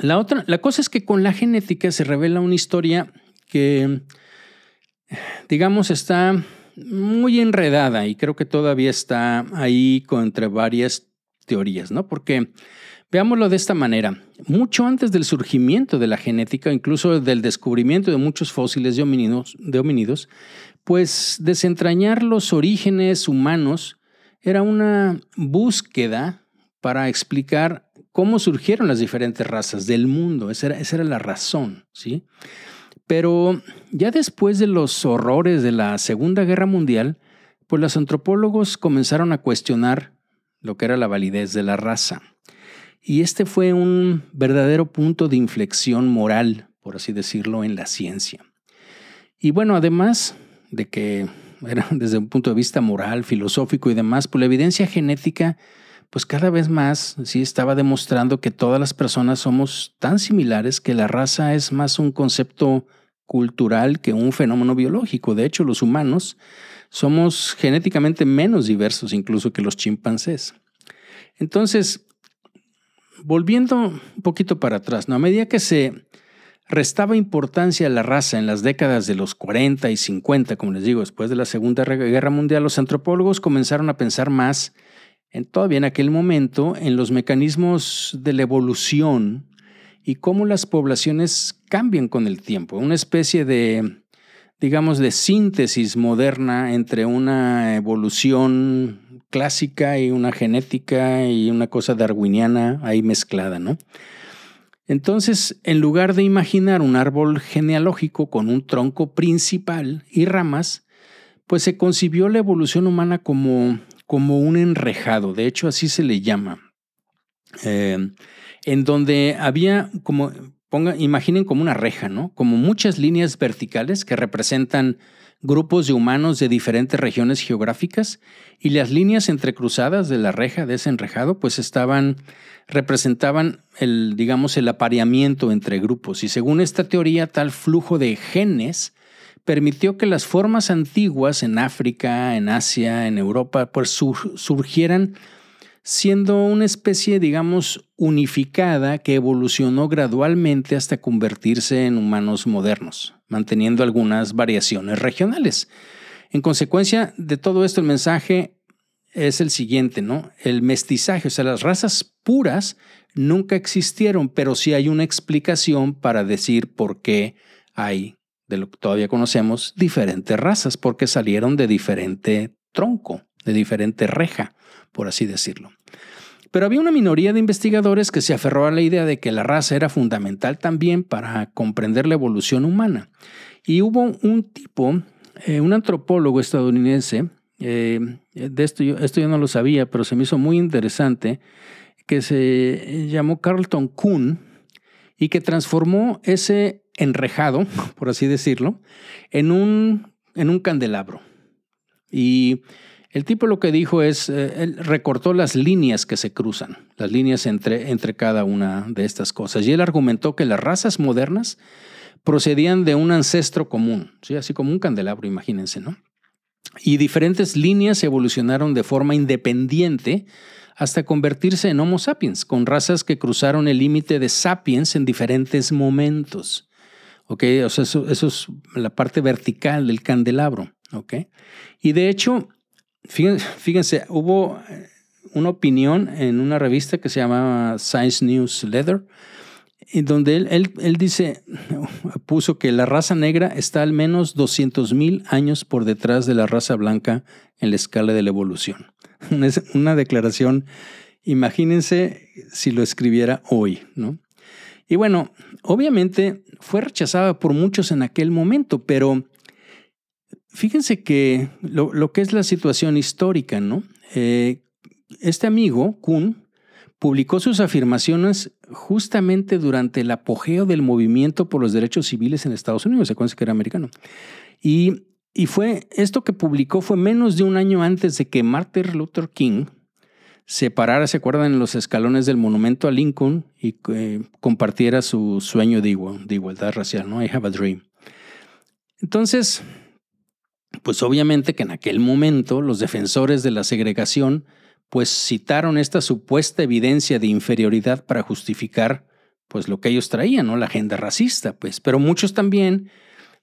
la otra, la cosa es que con la genética se revela una historia que, digamos, está muy enredada y creo que todavía está ahí entre varias teorías, ¿no? Porque Veámoslo de esta manera. Mucho antes del surgimiento de la genética, incluso del descubrimiento de muchos fósiles de homínidos, pues desentrañar los orígenes humanos era una búsqueda para explicar cómo surgieron las diferentes razas del mundo. Esa era, la razón, ¿sí? Pero ya después de los horrores de la Segunda Guerra Mundial, pues los antropólogos comenzaron a cuestionar lo que era la validez de la raza. Y este fue un verdadero punto de inflexión moral, por así decirlo, en la ciencia. Y bueno, además de que era desde un punto de vista moral, filosófico y demás, pues la evidencia genética, pues cada vez más sí estaba demostrando que todas las personas somos tan similares que la raza es más un concepto cultural que un fenómeno biológico. De hecho, los humanos somos genéticamente menos diversos incluso que los chimpancés. Entonces, volviendo un poquito para atrás, ¿no? a medida que se restaba importancia a la raza en las décadas de los 40 y 50, como les digo, después de la Segunda Guerra Mundial, los antropólogos comenzaron a pensar más, en, todavía en aquel momento, en los mecanismos de la evolución y cómo las poblaciones cambian con el tiempo. Una especie de, digamos, de síntesis moderna entre una evolución clásica y una genética y una cosa darwiniana ahí mezclada, ¿no? Entonces, en lugar de imaginar un árbol genealógico con un tronco principal y ramas, pues se concibió la evolución humana como, como un enrejado, de hecho así se le llama, eh, en donde había como, imaginen como una reja, ¿no? Como muchas líneas verticales que representan grupos de humanos de diferentes regiones geográficas y las líneas entrecruzadas de la reja de ese enrejado pues estaban representaban el digamos el apareamiento entre grupos y según esta teoría tal flujo de genes permitió que las formas antiguas en África, en Asia, en Europa pues surgieran siendo una especie, digamos, unificada que evolucionó gradualmente hasta convertirse en humanos modernos, manteniendo algunas variaciones regionales. En consecuencia de todo esto, el mensaje es el siguiente, ¿no? El mestizaje, o sea, las razas puras nunca existieron, pero sí hay una explicación para decir por qué hay, de lo que todavía conocemos, diferentes razas, porque salieron de diferente tronco, de diferente reja por así decirlo. Pero había una minoría de investigadores que se aferró a la idea de que la raza era fundamental también para comprender la evolución humana. Y hubo un tipo, eh, un antropólogo estadounidense, eh, de esto yo, esto yo no lo sabía, pero se me hizo muy interesante, que se llamó Carlton Kuhn y que transformó ese enrejado, por así decirlo, en un, en un candelabro. Y el tipo lo que dijo es, eh, él recortó las líneas que se cruzan, las líneas entre, entre cada una de estas cosas. Y él argumentó que las razas modernas procedían de un ancestro común, ¿sí? así como un candelabro, imagínense, ¿no? Y diferentes líneas evolucionaron de forma independiente hasta convertirse en Homo sapiens, con razas que cruzaron el límite de sapiens en diferentes momentos. ¿Ok? O sea, eso, es la parte vertical del candelabro. ¿Ok? Y de hecho, Fíjense, hubo eh, una opinión en una revista que se llamaba Science News Leather, en donde él, él, dice, puso que la raza negra está al menos 200 mil años por detrás de la raza blanca en la escala de la evolución. Es una declaración, imagínense si lo escribiera hoy, ¿no? Y bueno, obviamente fue rechazada por muchos en aquel momento, pero Fíjense que lo, que es la situación histórica, ¿no? Eh, este amigo, Kuhn, publicó sus afirmaciones justamente durante el apogeo del movimiento por los derechos civiles en Estados Unidos, se conoce que era americano. Y, y fue, esto que publicó fue menos de un año antes de que Martin Luther King se parara, se acuerdan, en los escalones del monumento a Lincoln y eh, compartiera su sueño de, de igualdad racial, ¿no? I have a dream. Entonces, pues obviamente que en aquel momento los defensores de la segregación pues citaron esta supuesta evidencia de inferioridad para justificar pues lo que ellos traían, ¿no? La agenda racista, pues. Pero muchos también,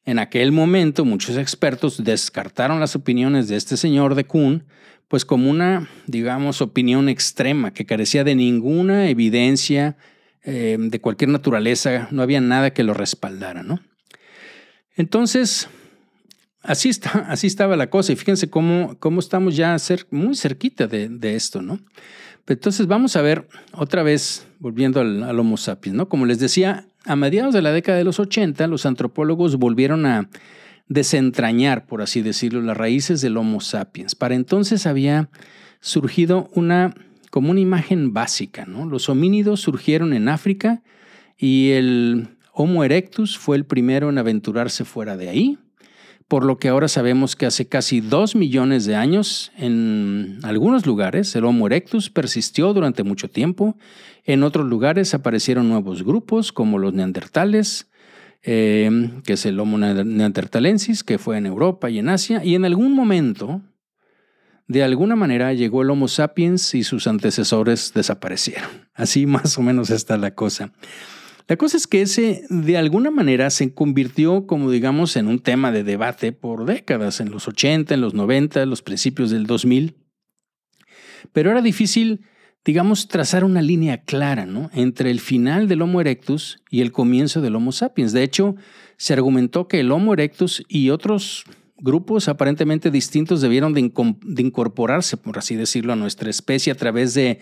en aquel momento, muchos expertos descartaron las opiniones de este señor de Kuhn, pues como una, digamos, opinión extrema que carecía de ninguna evidencia eh, de cualquier naturaleza, no había nada que lo respaldara, ¿no? Entonces, así, está, así estaba la cosa y fíjense cómo, cómo estamos ya muy cerquita de, esto, ¿no? Entonces vamos a ver otra vez, volviendo al, Homo sapiens, ¿no? Como les decía, a mediados de la década de los 80, los antropólogos volvieron a desentrañar, por así decirlo, las raíces del Homo sapiens. Para entonces había surgido una como una imagen básica, ¿no? Los homínidos surgieron en África y el Homo erectus fue el primero en aventurarse fuera de ahí por lo que ahora sabemos que hace casi dos millones de años, en algunos lugares, el Homo erectus persistió durante mucho tiempo, en otros lugares aparecieron nuevos grupos como los neandertales, eh, que es el Homo neandertalensis, que fue en Europa y en Asia, y en algún momento, de alguna manera, llegó el Homo sapiens y sus antecesores desaparecieron. Así más o menos está la cosa. La cosa es que ese de alguna manera se convirtió como digamos en un tema de debate por décadas, en los 80, en los 90, en los principios del 2000. Pero era difícil, digamos, trazar una línea clara ¿no? entre el final del Homo erectus y el comienzo del Homo sapiens. De hecho, se argumentó que el Homo erectus y otros grupos aparentemente distintos debieron de, incorporarse, por así decirlo, a nuestra especie a través de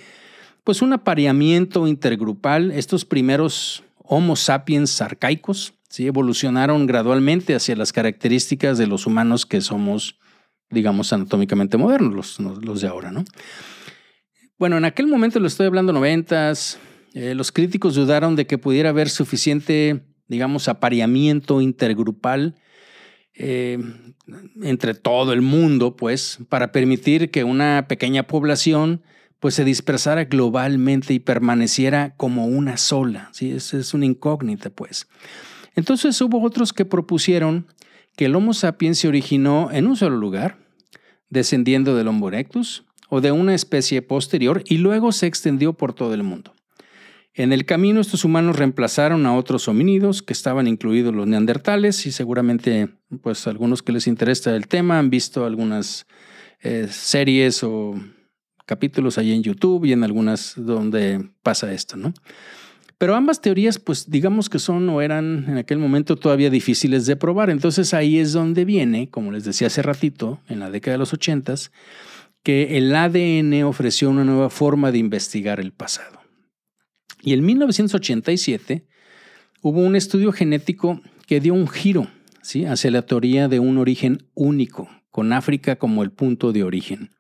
pues un apareamiento intergrupal. Estos primeros Homo sapiens arcaicos, ¿sí? evolucionaron gradualmente hacia las características de los humanos que somos, digamos, anatómicamente modernos, los, de ahora. ¿no? Bueno, en aquel momento, lo estoy hablando noventas, eh, los críticos dudaron de que pudiera haber suficiente, digamos, apareamiento intergrupal eh, entre todo el mundo, pues, para permitir que una pequeña población pues se dispersara globalmente y permaneciera como una sola. ¿sí? Es, es una incógnita, pues. Entonces hubo otros que propusieron que el Homo sapiens se originó en un solo lugar, descendiendo del Homo erectus o de una especie posterior y luego se extendió por todo el mundo. En el camino estos humanos reemplazaron a otros homínidos que estaban incluidos los neandertales y seguramente pues algunos que les interesa el tema han visto algunas eh, series o capítulos ahí en YouTube y en algunas donde pasa esto, ¿no? Pero ambas teorías, pues digamos que son o eran en aquel momento todavía difíciles de probar. Entonces ahí es donde viene, como les decía hace ratito, en la década de los ochentas, que el ADN ofreció una nueva forma de investigar el pasado. Y en 1987 hubo un estudio genético que dio un giro ¿sí? hacia la teoría de un origen único, con África como el punto de origen.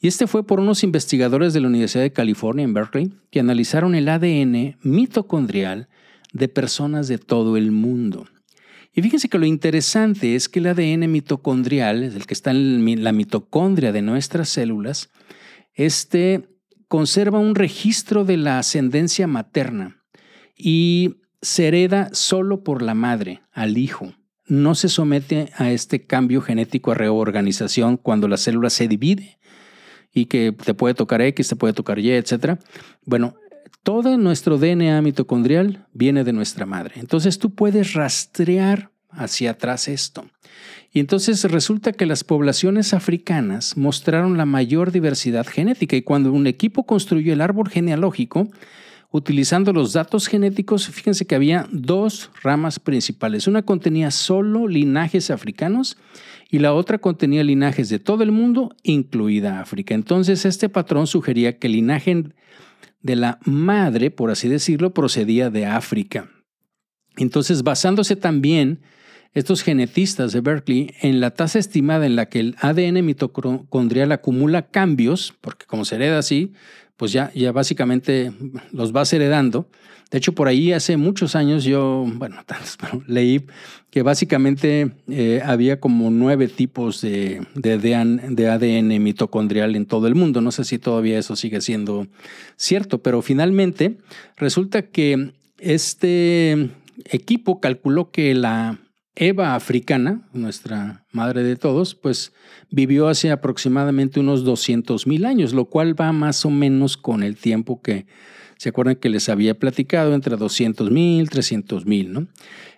Y este fue por unos investigadores de la Universidad de California en Berkeley que analizaron el ADN mitocondrial de personas de todo el mundo. Y fíjense que lo interesante es que el ADN mitocondrial, el que está en la mitocondria de nuestras células, este conserva un registro de la ascendencia materna y se hereda solo por la madre al hijo. No se somete a este cambio genético a reorganización cuando la célula se divide y que te puede tocar X, te puede tocar Y, etc. Bueno, todo nuestro DNA mitocondrial viene de nuestra madre. Entonces tú puedes rastrear hacia atrás esto. Y entonces resulta que las poblaciones africanas mostraron la mayor diversidad genética y cuando un equipo construyó el árbol genealógico, utilizando los datos genéticos, fíjense que había dos ramas principales. Una contenía solo linajes africanos y la otra contenía linajes de todo el mundo, incluida África. Entonces este patrón sugería que el linaje de la madre, por así decirlo, procedía de África. Entonces, basándose también estos genetistas de Berkeley en la tasa estimada en la que el ADN mitocondrial acumula cambios, porque como se hereda así, pues ya, ya básicamente los vas heredando. De hecho, por ahí hace muchos años yo, bueno, leí que básicamente eh, había como nueve tipos de, de, ADN mitocondrial en todo el mundo. No sé si todavía eso sigue siendo cierto, pero finalmente resulta que este equipo calculó que la Eva africana, nuestra madre de todos, pues vivió hace aproximadamente unos 200 mil años, lo cual va más o menos con el tiempo que se acuerdan que les había platicado, entre 200 mil, 300 mil, ¿no?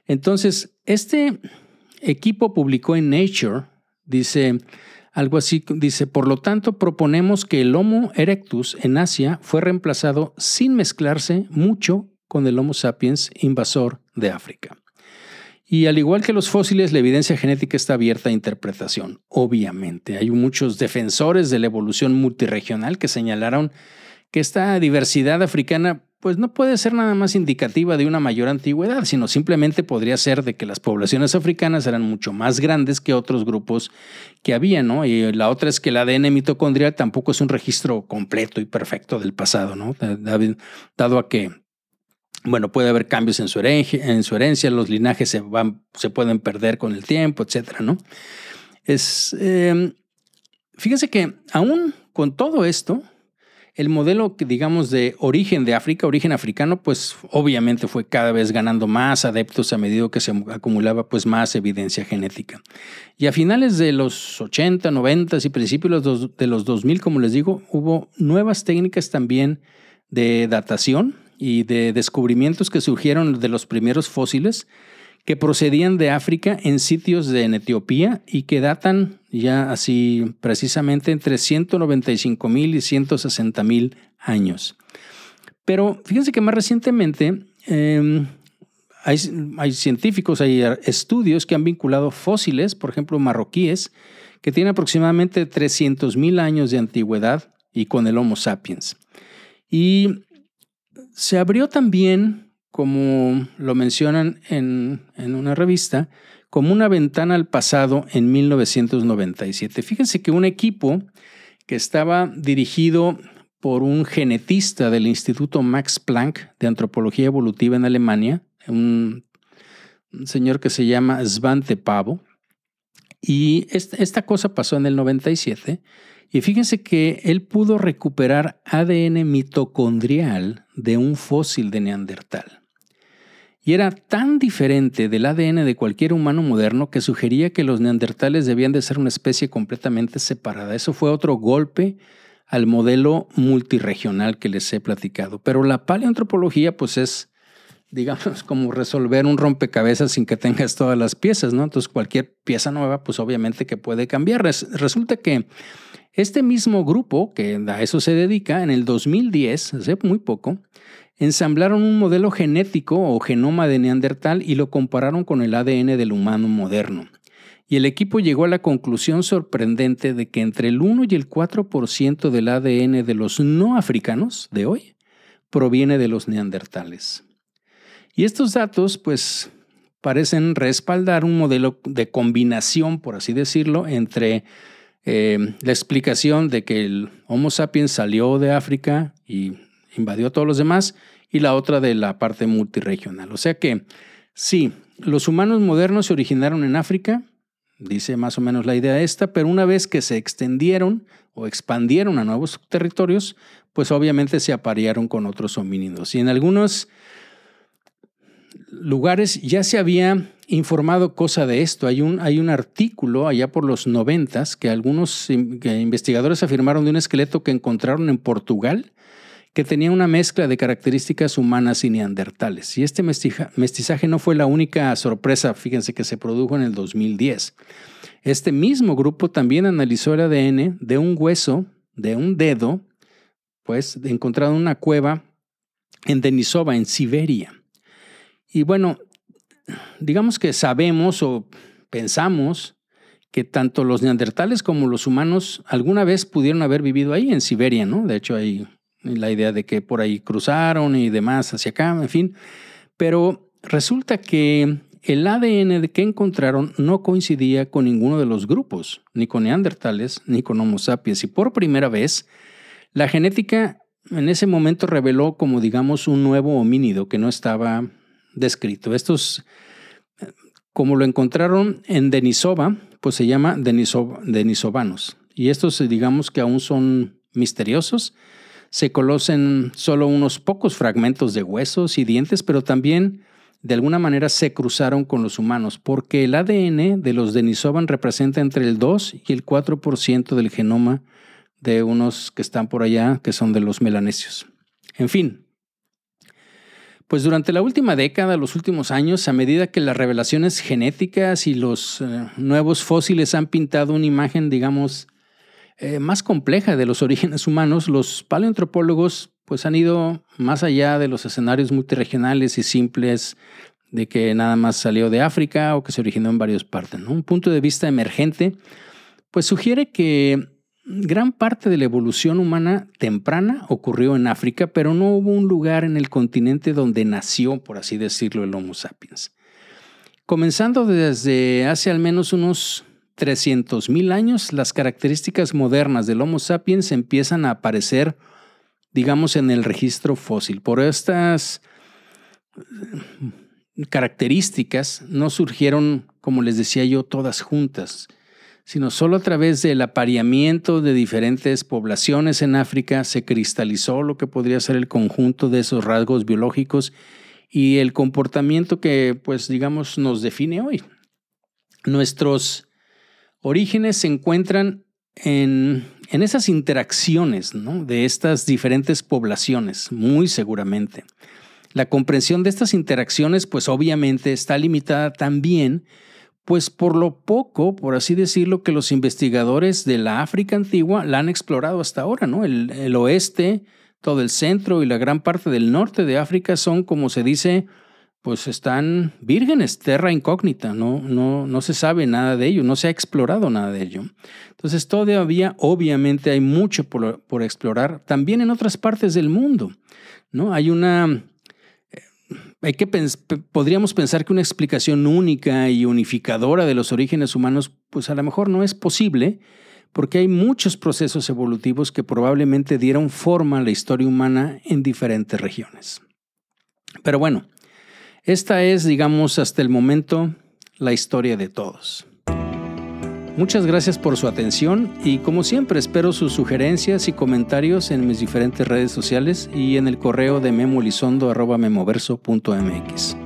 Entonces, este equipo publicó en Nature, dice algo así, dice, por lo tanto, proponemos que el Homo erectus en Asia fue reemplazado sin mezclarse mucho con el Homo sapiens invasor de África. Y al igual que los fósiles, la evidencia genética está abierta a interpretación. Obviamente, hay muchos defensores de la evolución multiregional que señalaron que esta diversidad africana pues no puede ser nada más indicativa de una mayor antigüedad, sino simplemente podría ser de que las poblaciones africanas eran mucho más grandes que otros grupos que había, ¿no? Y la otra es que el ADN mitocondrial tampoco es un registro completo y perfecto del pasado, ¿no? Dado a que bueno, puede haber cambios en su, herencia, en su herencia, los linajes se, van, se pueden perder con el tiempo, etcétera, ¿no? Es, em, fíjense que aún con todo esto, el modelo, digamos, de origen de África, origen africano, pues obviamente fue cada vez ganando más adeptos a medida que se acumulaba pues más evidencia genética. Y a finales de los 80, 90 y principios de los 2000, como les digo, hubo nuevas técnicas también de datación y de descubrimientos que surgieron de los primeros fósiles que procedían de África en sitios de Etiopía y que datan ya así precisamente entre 195 mil y 160 mil años. Pero fíjense que más recientemente em, hay, hay, científicos, hay estudios que han vinculado fósiles, por ejemplo marroquíes, que tienen aproximadamente 300 mil años de antigüedad y con el Homo sapiens. Y se abrió también, como lo mencionan en, una revista, como una ventana al pasado en 1997. Fíjense que un equipo que estaba dirigido por un genetista del Instituto Max Planck de Antropología Evolutiva en Alemania, un, señor que se llama Svante Pavo, y esta cosa pasó en el 97 y fíjense que él pudo recuperar ADN mitocondrial de un fósil de Neandertal. Y era tan diferente del ADN de cualquier humano moderno que sugería que los neandertales debían de ser una especie completamente separada. Eso fue otro golpe al modelo multiregional que les he platicado. Pero la paleoantropología pues es digamos, como resolver un rompecabezas sin que tengas todas las piezas, ¿no? Entonces, cualquier pieza nueva, pues obviamente que puede cambiar. Resulta que este mismo grupo, que a eso se dedica, en el 2010, hace muy poco, ensamblaron un modelo genético o genoma de Neandertal y lo compararon con el ADN del humano moderno. y el equipo llegó a la conclusión sorprendente de que entre el 1 y el 4% del ADN de los no africanos de hoy proviene de los neandertales. Y estos datos, pues, parecen respaldar un modelo de combinación, por así decirlo, entre eh, la explicación de que el Homo sapiens salió de África y invadió a todos los demás, y la otra de la parte multiregional. O sea que, sí, los humanos modernos se originaron en África, dice más o menos la idea esta, pero una vez que se extendieron o expandieron a nuevos territorios, pues obviamente se aparearon con otros homínidos. Y en algunos lugares ya se había informado cosa de esto. Hay un, hay un artículo allá por los noventas que algunos investigadores afirmaron de un esqueleto que encontraron en Portugal que tenía una mezcla de características humanas y neandertales. Y este mestizaje no fue la única sorpresa, fíjense que se produjo en el 2010. Este mismo grupo también analizó el ADN de un hueso, de un dedo, pues encontrado en una cueva en Denisova, en Siberia. Y bueno, digamos que sabemos o pensamos que tanto los neandertales como los humanos alguna vez pudieron haber vivido ahí en Siberia, ¿no? De hecho, hay la idea de que por ahí cruzaron y demás hacia acá, en fin. Pero resulta que el ADN que encontraron no coincidía con ninguno de los grupos, ni con neandertales, ni con Homo sapiens. Y por primera vez, la genética en ese momento reveló como digamos un nuevo homínido que no estaba descrito. Estos, como lo encontraron en Denisova, pues se llama Denisovanos. Y estos digamos que aún son misteriosos se conocen solo unos pocos fragmentos de huesos y dientes, pero también de alguna manera se cruzaron con los humanos, porque el ADN de los Denisovan representa entre el 2 y el 4% del genoma de unos que están por allá, que son de los melanesios. En fin, pues durante la última década, los últimos años, a medida que las revelaciones genéticas y los eh, nuevos fósiles han pintado una imagen, digamos, eh, más compleja de los orígenes humanos, los paleoantropólogos pues han ido más allá de los escenarios multiregionales y simples de que nada más salió de África o que se originó en varias partes. Un punto de vista emergente pues sugiere que gran parte de la evolución humana temprana ocurrió en África, pero no hubo un lugar en el continente donde nació, por así decirlo, el Homo sapiens. Comenzando desde hace al menos unos 300.000 años, las características modernas del Homo sapiens empiezan a aparecer, digamos, en el registro fósil. Por estas eh, características no surgieron, como les decía yo, todas juntas, sino solo a través del apareamiento de diferentes poblaciones en África se cristalizó lo que podría ser el conjunto de esos rasgos biológicos y el comportamiento que, pues, digamos, nos define hoy. Nuestros orígenes se encuentran en, esas interacciones de estas diferentes poblaciones, muy seguramente. La comprensión de estas interacciones, pues obviamente está limitada también, pues por lo poco, por así decirlo, que los investigadores de la África antigua la han explorado hasta ahora, ¿no? El, oeste, todo el centro y la gran parte del norte de África son, como se dice, pues están vírgenes, terra incógnita, no, no, no se sabe nada de ello, no se ha explorado nada de ello. Entonces todavía obviamente hay mucho por, por explorar, también en otras partes del mundo. ¿no? Hay una... Hay que podríamos pensar que una explicación única y unificadora de los orígenes humanos, pues a lo mejor no es posible, porque hay muchos procesos evolutivos que probablemente dieron forma a la historia humana en diferentes regiones. Pero bueno, esta es, digamos, hasta el momento la historia de todos. Muchas gracias por su atención y como siempre espero sus sugerencias y comentarios en mis diferentes redes sociales y en el correo de memolizondo.memoverso.mx.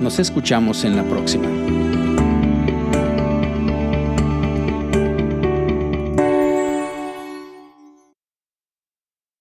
Nos escuchamos en la próxima.